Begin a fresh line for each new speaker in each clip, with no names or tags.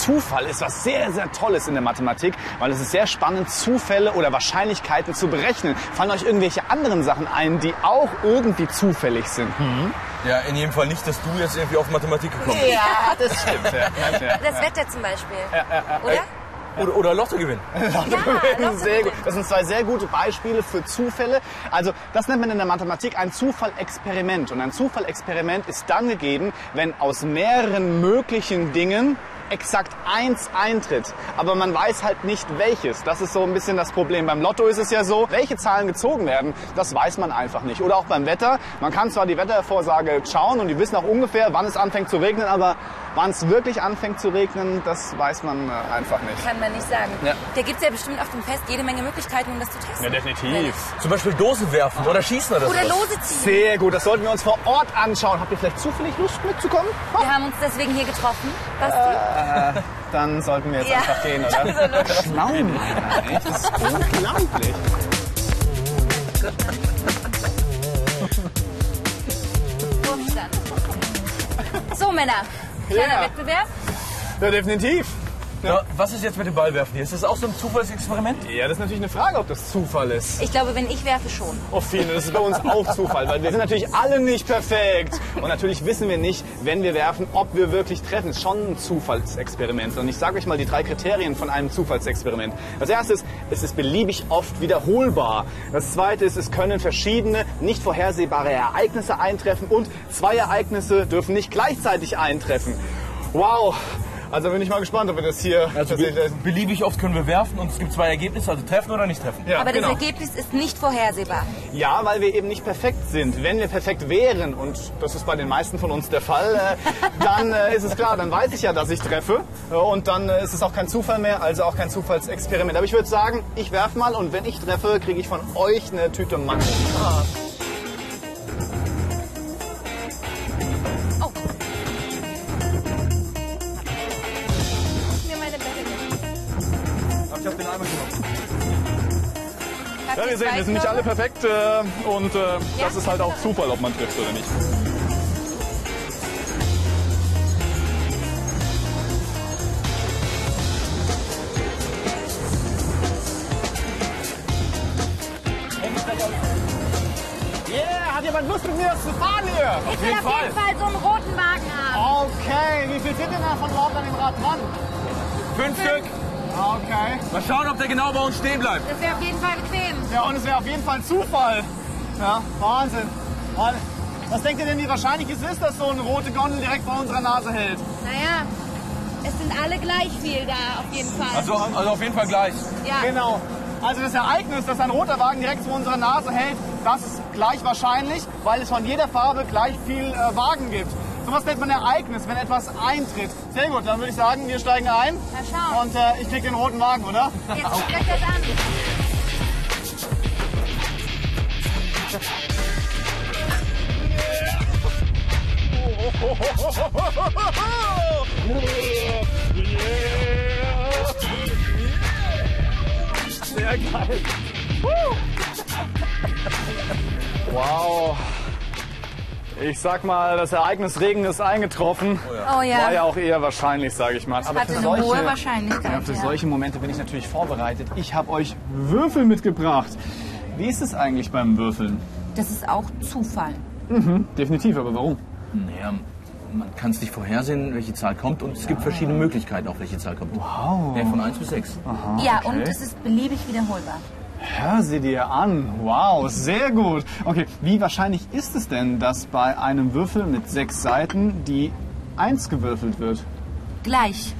Zufall ist
was sehr, sehr Tolles in der Mathematik, weil es ist sehr spannend, Zufälle oder Wahrscheinlichkeiten zu berechnen. Fallen euch irgendwelche anderen Sachen ein, die auch irgendwie zufällig sind?
Ja, in jedem Fall nicht, dass du jetzt irgendwie auf Mathematik gekommen bist.
Ja.
das stimmt. Ja. Ja.
Das Wetter zum Beispiel. Oder?
Oder, oder Lottogewinn.
Ja,
sehr gut. Das sind zwei sehr gute Beispiele für Zufälle. Also das nennt man in der Mathematik ein Zufallexperiment. Und ein Zufallexperiment ist dann gegeben, wenn aus mehreren möglichen Dingen exakt eins eintritt. Aber man weiß halt nicht welches. Das ist so ein bisschen das Problem. Beim Lotto ist es ja so, welche Zahlen gezogen werden, das weiß man einfach nicht. Oder auch beim Wetter. Man kann zwar die Wettervorsage schauen und die wissen auch ungefähr, wann es anfängt zu regnen, aber wann es wirklich anfängt zu regnen, das weiß man äh, einfach nicht.
Kann man nicht sagen.
Ja.
Da gibt es ja bestimmt auf dem Fest jede Menge Möglichkeiten, um das zu testen.
definitiv.
Zum Beispiel Dose werfen oder schießen oder,
Oder
sowas.
Lose ziehen.
Sehr gut, das sollten wir uns vor Ort anschauen. Habt ihr vielleicht zufällig Lust mitzukommen?
Wir haben uns deswegen hier getroffen. Basti?
Dann sollten wir jetzt
Ja.
einfach gehen, oder? Schlau, Mann, echt. Das ist unglaublich.
So, Männer. Kleiner
Ja.
Wettbewerb.
Ja, definitiv.
Ja, was ist jetzt mit dem Ballwerfen hier? Ist das auch so ein Zufallsexperiment?
Ja, das ist natürlich eine Frage, ob das Zufall ist.
Ich glaube, wenn ich werfe, schon.
Oh, Fine, das ist bei uns auch Zufall, weil wir sind natürlich alle nicht perfekt. Und natürlich wissen wir nicht, wenn wir werfen, ob wir wirklich treffen. Das ist schon ein Zufallsexperiment. Und ich sage euch mal die drei Kriterien von einem Zufallsexperiment. Das erste ist, es ist beliebig oft wiederholbar. Das zweite ist, es können verschiedene, nicht vorhersehbare Ereignisse eintreffen. Und zwei Ereignisse dürfen nicht gleichzeitig eintreffen. Wow! Also bin ich mal gespannt, ob wir das hier
Also beliebig oft können wir werfen und es gibt zwei Ergebnisse, also treffen oder nicht treffen.
Ja,
Aber
genau.
das Ergebnis ist nicht vorhersehbar.
Ja, weil wir eben nicht perfekt sind. Wenn wir perfekt wären, und das ist bei den meisten von uns der Fall, äh, dann äh, ist es klar, dann weiß ich ja, dass ich treffe. Und dann äh, ist es auch kein Zufall mehr, also auch kein Zufallsexperiment. Aber ich würde sagen, ich werfe mal und wenn ich treffe, kriege ich von euch eine Tüte Mango.
Ich hab den Eimer genommen.
Ja, wir sehen, wir sind nicht alle perfekt äh, und äh, das ist halt auch Zufall, ob man trifft oder nicht. Yeah, hat jemand Lust mit mir das zu fahren hier?
Ich will auf jeden Fall so einen roten Wagen haben.
Okay, wie viel sind denn da von überhaupt an dem Rad dran?
Fünf Stück.
Okay.
Mal schauen, ob der genau bei uns stehen bleibt.
Das wäre auf jeden Fall bequem.
Ja, und es wäre auf jeden Fall ein Zufall. Ja, Wahnsinn. Und Was denkt ihr denn, wie wahrscheinlich es ist, dass so eine rote Gondel direkt vor unserer Nase hält?
Naja, es sind alle gleich viel da, auf jeden Fall.
Also, also auf jeden Fall gleich.
ja.
Genau. Also das Ereignis, dass ein roter Wagen direkt vor unserer Nase hält, das ist gleich wahrscheinlich, weil es von jeder Farbe gleich viel äh, Wagen gibt. So was nennt man Ereignis, wenn etwas eintritt. Sehr gut, dann würde ich sagen, wir steigen ein.
Na schau.
Und äh, ich krieg den roten Wagen, oder?
Jetzt euch das an.
Sehr geil. Wow. Ich sag mal, das Ereignis Regen ist eingetroffen.
Oh ja.
War ja auch eher wahrscheinlich, sage ich mal. Aber
Hatte eine hohe Wahrscheinlichkeit.
ja, für
ja.
solche Momente bin ich natürlich vorbereitet. Ich habe euch Würfel mitgebracht. Wie ist es eigentlich beim Würfeln?
Das ist auch Zufall.
Definitiv, aber warum?
Naja, man kann es nicht vorhersehen, welche Zahl kommt und es gibt verschiedene Möglichkeiten, auf welche Zahl kommt.
Wow.
Ja, von 1 bis 6.
ja, und es ist beliebig wiederholbar.
Hör sie dir an. Wow, sehr gut. Okay, wie wahrscheinlich ist es denn, dass bei einem Würfel mit sechs Seiten die Eins gewürfelt wird?
Gleich.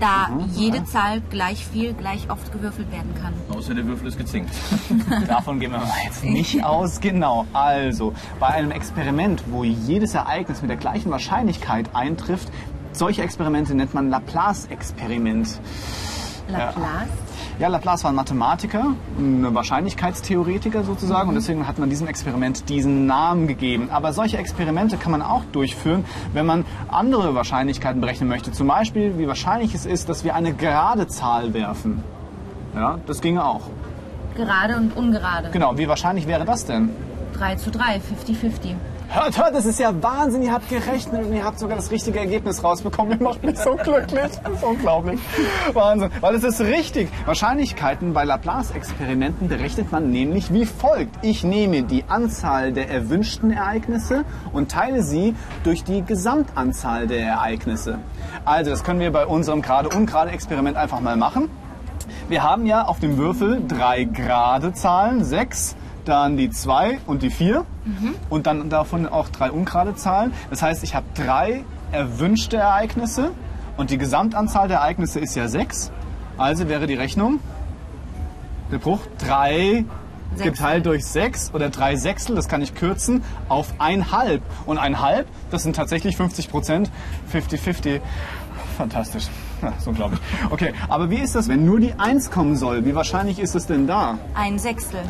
Da jede Zahl gleich viel, gleich oft gewürfelt werden kann.
Außer der Würfel ist gezinkt.
Davon gehen wir mal jetzt nicht aus. Genau. Also, bei einem Experiment, wo jedes Ereignis mit der gleichen Wahrscheinlichkeit eintrifft, solche Experimente nennt man Laplace-Experiment.
Laplace?
Ja, Laplace war ein Mathematiker, ein Wahrscheinlichkeitstheoretiker sozusagen und deswegen hat man diesem Experiment diesen Namen gegeben. Aber solche Experimente kann man auch durchführen, wenn man andere Wahrscheinlichkeiten berechnen möchte. Zum Beispiel, wie wahrscheinlich es ist, dass wir eine gerade Zahl werfen. Ja, das ginge auch.
Gerade und ungerade.
Genau, wie wahrscheinlich wäre das denn?
3 zu 3, 50-50.
Hört, hört, das ist ja Wahnsinn. Ihr habt gerechnet und ihr habt sogar das richtige Ergebnis rausbekommen. Ihr macht mich so glücklich. Das ist unglaublich. Wahnsinn. Weil es ist richtig. Wahrscheinlichkeiten bei Laplace-Experimenten berechnet man nämlich wie folgt. Ich nehme die Anzahl der erwünschten Ereignisse und teile sie durch die Gesamtanzahl der Ereignisse. Also, das können wir bei unserem gerade-ungerade-Experiment einfach mal machen. Wir haben ja auf dem Würfel drei gerade Zahlen, sechs, dann die 2 und die 4 und dann davon auch drei ungerade Zahlen. Das heißt, ich habe drei erwünschte Ereignisse und die Gesamtanzahl der Ereignisse ist ja 6. Also wäre die Rechnung, der Bruch 3
Sechstel.
geteilt durch 6 oder 3 Sechstel, das kann ich kürzen, auf 1,5. Und 1,5, das sind tatsächlich 50 Prozent, 50-50. Fantastisch. Ja, ist unglaublich. Okay, aber wie ist das, wenn nur die 1 kommen soll? Wie wahrscheinlich ist es denn da?
Ein Sechstel.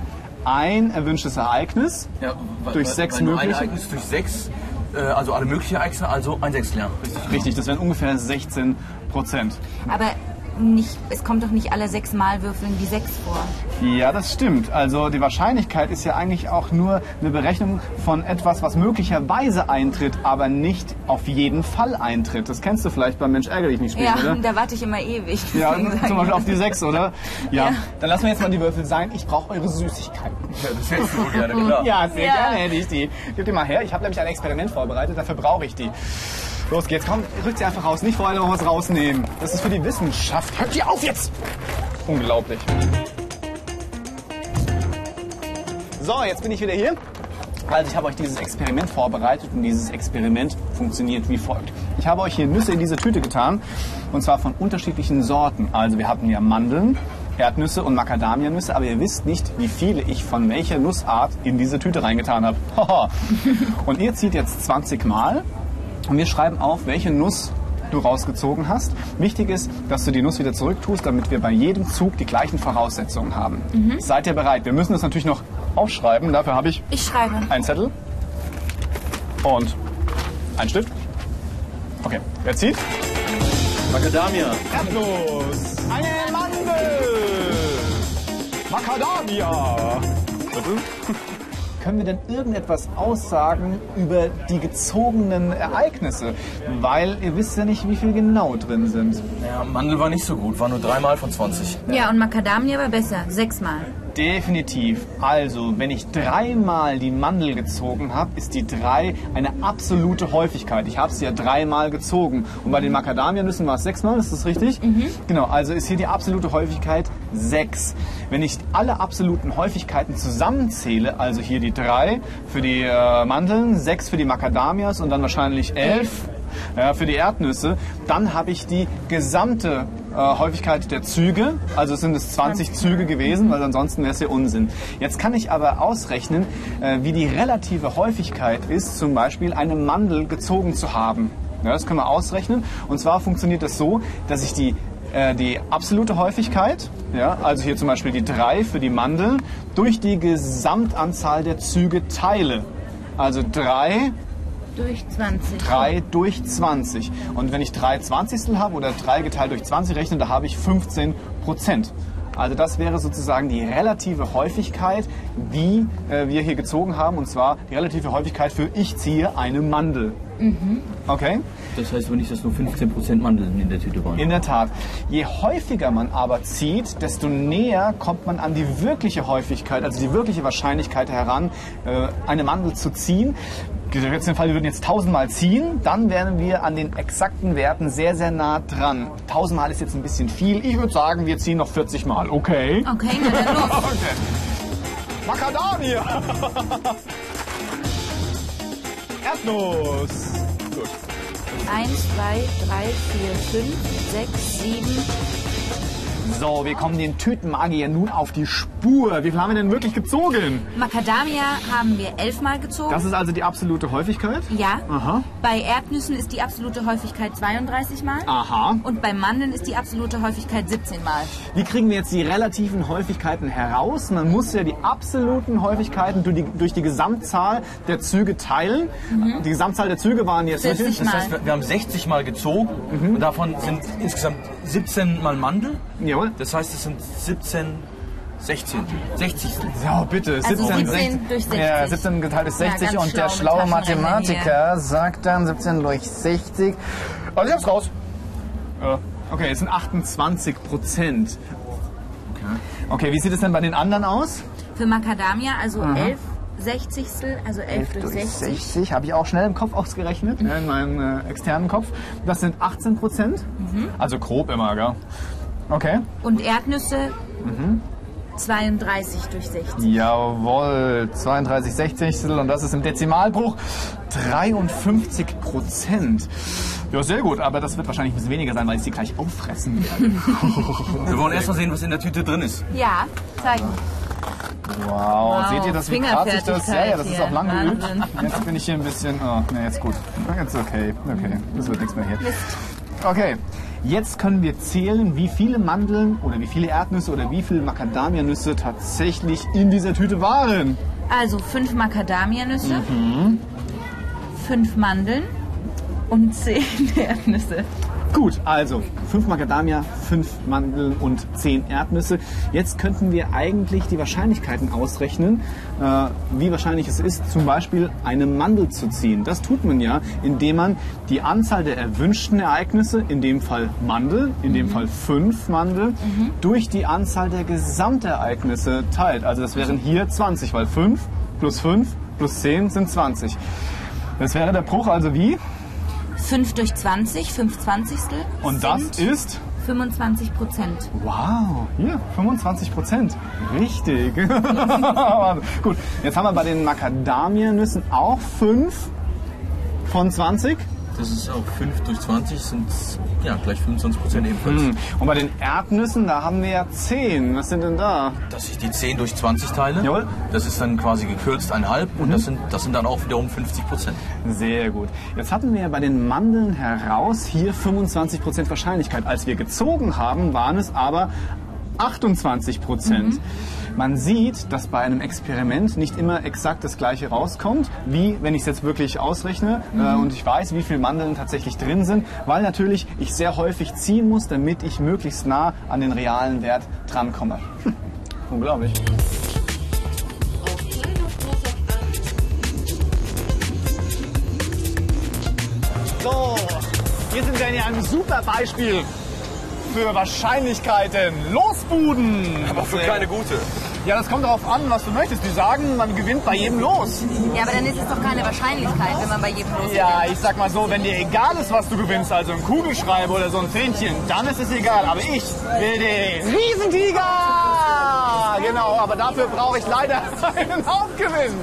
Ein erwünschtes Ereignis
Ja, weil-
durch sechs mögliche.
Ein Ereignis durch sechs, äh, also alle möglichen Ereignisse, also ein Sechstel, ja. Richtig.
Richtig, das wären ungefähr 16 Prozent.
Aber nicht, es kommt doch nicht alle sechs Mal würfeln die sechs vor.
Ja, das stimmt. Also die Wahrscheinlichkeit ist ja eigentlich auch nur eine Berechnung von etwas, was möglicherweise eintritt, aber nicht auf jeden Fall eintritt. Das kennst du vielleicht beim Mensch ärgere dich nicht spielen,
Ja,
oder?
da warte ich immer ewig.
Ja, zum
ich-
Beispiel auf die 6, oder? Ja.
Ja.
Dann lassen wir jetzt mal die Würfel sein. Ich brauche eure Süßigkeiten.
Ja, das hättest du gerne, klar.
Ja, sehr
Ja.
gerne hätte ich die. Gib die mal her. Ich habe nämlich ein Experiment vorbereitet, dafür brauche ich die. Los geht's, komm, rückt sie einfach raus. Nicht vorher noch was rausnehmen. Das ist für die Wissenschaft. Hört die auf jetzt! Unglaublich. So, jetzt bin ich wieder hier. Also ich habe euch dieses Experiment vorbereitet und dieses Experiment funktioniert wie folgt. Ich habe euch hier Nüsse in diese Tüte getan und zwar von unterschiedlichen Sorten. Also wir hatten ja Mandeln, Erdnüsse und Macadamianüsse, aber ihr wisst nicht, wie viele ich von welcher Nussart in diese Tüte reingetan habe. Und ihr zieht jetzt 20 Mal und wir schreiben auf, welche Nuss du rausgezogen hast. Wichtig ist, dass du die Nuss wieder zurücktust, damit wir bei jedem Zug die gleichen Voraussetzungen haben. Seid ihr bereit? Wir müssen das natürlich noch aufschreiben. Dafür habe ich
Ich schreibe.
ein Zettel und ein Stift. Okay, wer zieht?
Macadamia.
Erdnuss. Eine Mandel. Macadamia. Bitte? Können wir denn irgendetwas aussagen über die gezogenen Ereignisse? Weil ihr wisst ja nicht, wie viel genau drin sind.
Ja, Mandel war nicht so gut, war nur dreimal von 20.
Ja, und Macadamia war besser. Sechsmal.
Definitiv. Also, wenn ich dreimal die Mandel gezogen habe, ist die drei eine absolute Häufigkeit. Ich habe sie ja dreimal gezogen. Und bei den Macadamianüssen war es sechsmal, ist das richtig? Genau, also ist hier die absolute Häufigkeit sechs. Wenn ich alle absoluten Häufigkeiten zusammenzähle, also hier die drei für die äh, Mandeln, sechs für die Macadamias und dann wahrscheinlich elf ja, für die Erdnüsse, dann habe ich die gesamte äh, Häufigkeit der Züge, also sind es 20 Züge gewesen, weil ansonsten wäre es ja Unsinn. Jetzt kann ich aber ausrechnen, äh, wie die relative Häufigkeit ist, zum Beispiel eine Mandel gezogen zu haben. Ja, das können wir ausrechnen. Und zwar funktioniert das so, dass ich die äh, die absolute Häufigkeit, ja, also hier zum Beispiel die 3 für die Mandeln, durch die Gesamtanzahl der Züge teile. Also 3
Durch 20.
3 durch 20. Und wenn ich 3 Zwanzigstel habe oder 3 geteilt durch 20 rechne, da habe ich 15 Prozent. Also das wäre sozusagen die relative Häufigkeit, die äh, wir hier gezogen haben. Und zwar die relative Häufigkeit für ich ziehe eine Mandel. Okay?
Das heißt aber nicht, dass nur 15% Mandeln in der Tüte waren.
In der Tat. Je häufiger man aber zieht, desto näher kommt man an die wirkliche Häufigkeit, also die wirkliche Wahrscheinlichkeit heran, äh, eine Mandel zu ziehen. Gesetzt den Fall, wir würden jetzt tausendmal ziehen, dann wären wir an den exakten Werten sehr, sehr nah dran. Tausendmal ist jetzt ein bisschen viel. Ich würde sagen, wir ziehen noch 40 Mal. Okay?
Okay, na dann los.
Okay. Macadamia! Erdnuss! Gut.
Eins, zwei, drei, vier, fünf, sechs, sieben.
So, wir kommen den Tütenmagier nun auf die Spur. Wie viel haben wir denn wirklich gezogen?
Macadamia haben wir elfmal gezogen.
Das ist also die absolute Häufigkeit?
ja.
Aha.
Bei Erdnüssen ist die absolute Häufigkeit 32 Mal.
Aha.
Und bei Mandeln ist die absolute Häufigkeit 17 Mal.
Wie kriegen wir jetzt die relativen Häufigkeiten heraus? Man muss ja die absoluten Häufigkeiten durch die, durch die Gesamtzahl der Züge teilen. Die Gesamtzahl der Züge waren jetzt...
40
wie viel?
Das heißt, wir wir haben 60 Mal gezogen und davon sind insgesamt 17 Mal Mandel.
Jawohl.
Das heißt, es sind 17, 16. 60.
Ja, bitte.
Also
17,
17 durch 60.
Ja, 17 geteilt durch 60
ganz
und der
schlau
schlaue Mathematiker sagt dann 17 durch 60. Also ich hab's raus. Ja. Okay, es sind 28 Prozent. Okay, wie sieht es denn bei den anderen aus?
Für Macadamia also 11 Sechzigstel, also 11 durch 60.
60 habe ich auch schnell im Kopf ausgerechnet, ja, in meinem äh, externen Kopf. Das sind 18 Prozent. Also grob immer, gell? Okay.
Und Erdnüsse 32 durch 60.
Jawohl, 32 Sechzigstel und das ist im Dezimalbruch 53 Prozent. Ja, sehr gut, aber das wird wahrscheinlich ein bisschen weniger sein, weil ich sie gleich auffressen werde.
Wir wollen erst mal sehen, was in der Tüte drin ist.
Ja, zeigen.
Wow,
Wow,
seht ihr das, wie krass ich das? Ja, ja, das ist auch lang geübt. Jetzt bin ich hier ein bisschen. Oh, ne, jetzt gut. Jetzt okay. Okay, das wird nichts mehr hier. Okay, jetzt können wir zählen, wie viele Mandeln oder wie viele Erdnüsse oder wie viele Macadamianüsse tatsächlich in dieser Tüte waren.
Also 5 Macadamianüsse,
Mhm.
5 Mandeln und 10 Erdnüsse.
Gut, also 5 Macadamia, 5 Mandeln und 10 Erdnüsse. Jetzt könnten wir eigentlich die Wahrscheinlichkeiten ausrechnen, äh, wie wahrscheinlich es ist, zum Beispiel eine Mandel zu ziehen. Das tut man ja, indem man die Anzahl der erwünschten Ereignisse, in dem Fall Mandel, in dem Fall 5 Mandel, durch die Anzahl der Gesamtereignisse teilt. Also das wären hier 20, weil 5 plus 5 plus 10 sind 20. Das wäre der Bruch also wie?
5 durch 20, 5 Zwanzigstel.
Und das ist
25 Prozent.
Wow, hier 25 Prozent. Richtig. Gut, jetzt haben wir bei den Macadamianüssen auch 5 von 20.
Das ist auch 5 durch 20, sind ja gleich 25 Prozent ebenfalls.
Hm. Und bei den Erdnüssen, da haben wir ja 10. Was sind denn da?
Dass ich die 10 durch 20 teile,
Jawohl.
das ist dann quasi gekürzt einhalb und das sind, das sind dann auch wiederum 50 Prozent.
Sehr gut. Jetzt hatten wir ja bei den Mandeln heraus hier 25 Prozent Wahrscheinlichkeit. Als wir gezogen haben, waren es aber 28 Prozent. Man sieht, dass bei einem Experiment nicht immer exakt das gleiche rauskommt, wie wenn ich es jetzt wirklich ausrechne äh, und ich weiß, wie viele Mandeln tatsächlich drin sind, weil natürlich ich sehr häufig ziehen muss, damit ich möglichst nah an den realen Wert drankomme. Hm. Unglaublich. So, hier sind wir in einem super Beispiel für Wahrscheinlichkeiten. Losbuden!
Aber für keine gute.
Ja, das kommt darauf an, was du möchtest. Die sagen, man gewinnt bei jedem Los.
Ja, aber dann ist es doch keine Wahrscheinlichkeit, wenn man bei jedem los
Ja, ich sag mal so, wenn dir egal ist, was du gewinnst, also ein Kugelschreiber oder so ein Fähnchen, dann ist es egal. Aber ich will den Riesentiger! Genau, aber dafür brauche ich leider einen Hauptgewinn.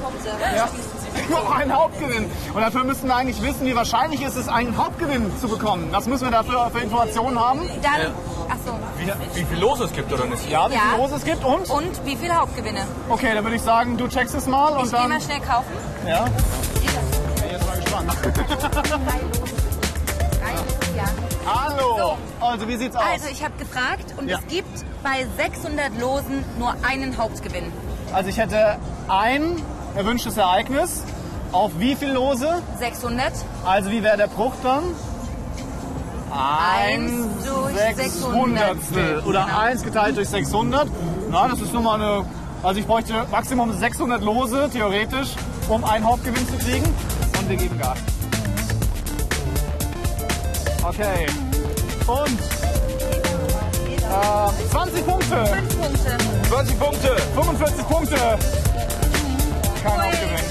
Ja. Noch einen Hauptgewinn. Und dafür müssten wir eigentlich wissen, wie wahrscheinlich ist es, einen Hauptgewinn zu bekommen. Was müssen wir dafür für Informationen haben?
Dann, ach so.
Wie, wie viel Los es gibt oder nicht?
Ja, wie
Ja.
viel Los es gibt und?
Und wie viele Hauptgewinne?
Okay, dann würde ich sagen, du checkst es mal und
Ich geh
dann...
mal schnell kaufen.
Ja. Bin jetzt mal gespannt.
Ja.
Hallo. Also, wie sieht's aus?
Also ich habe gefragt und
Ja.
es gibt bei 600 Losen nur einen Hauptgewinn.
Also ich hätte ein erwünschtes Ereignis. Auf wie viel Lose?
600.
Also wie wäre der Bruch dann?
Eins durch
Sechshundertstel.
600.
Oder
Genau.
eins geteilt durch 600. Na, das ist nur mal eine... Also ich bräuchte Maximum 600 Lose, theoretisch, um einen Hauptgewinn zu kriegen. Und wir geben Gas. Okay. Und... Äh, 20 Punkte.
5 Punkte.
20 Punkte.
45 Punkte. Foi...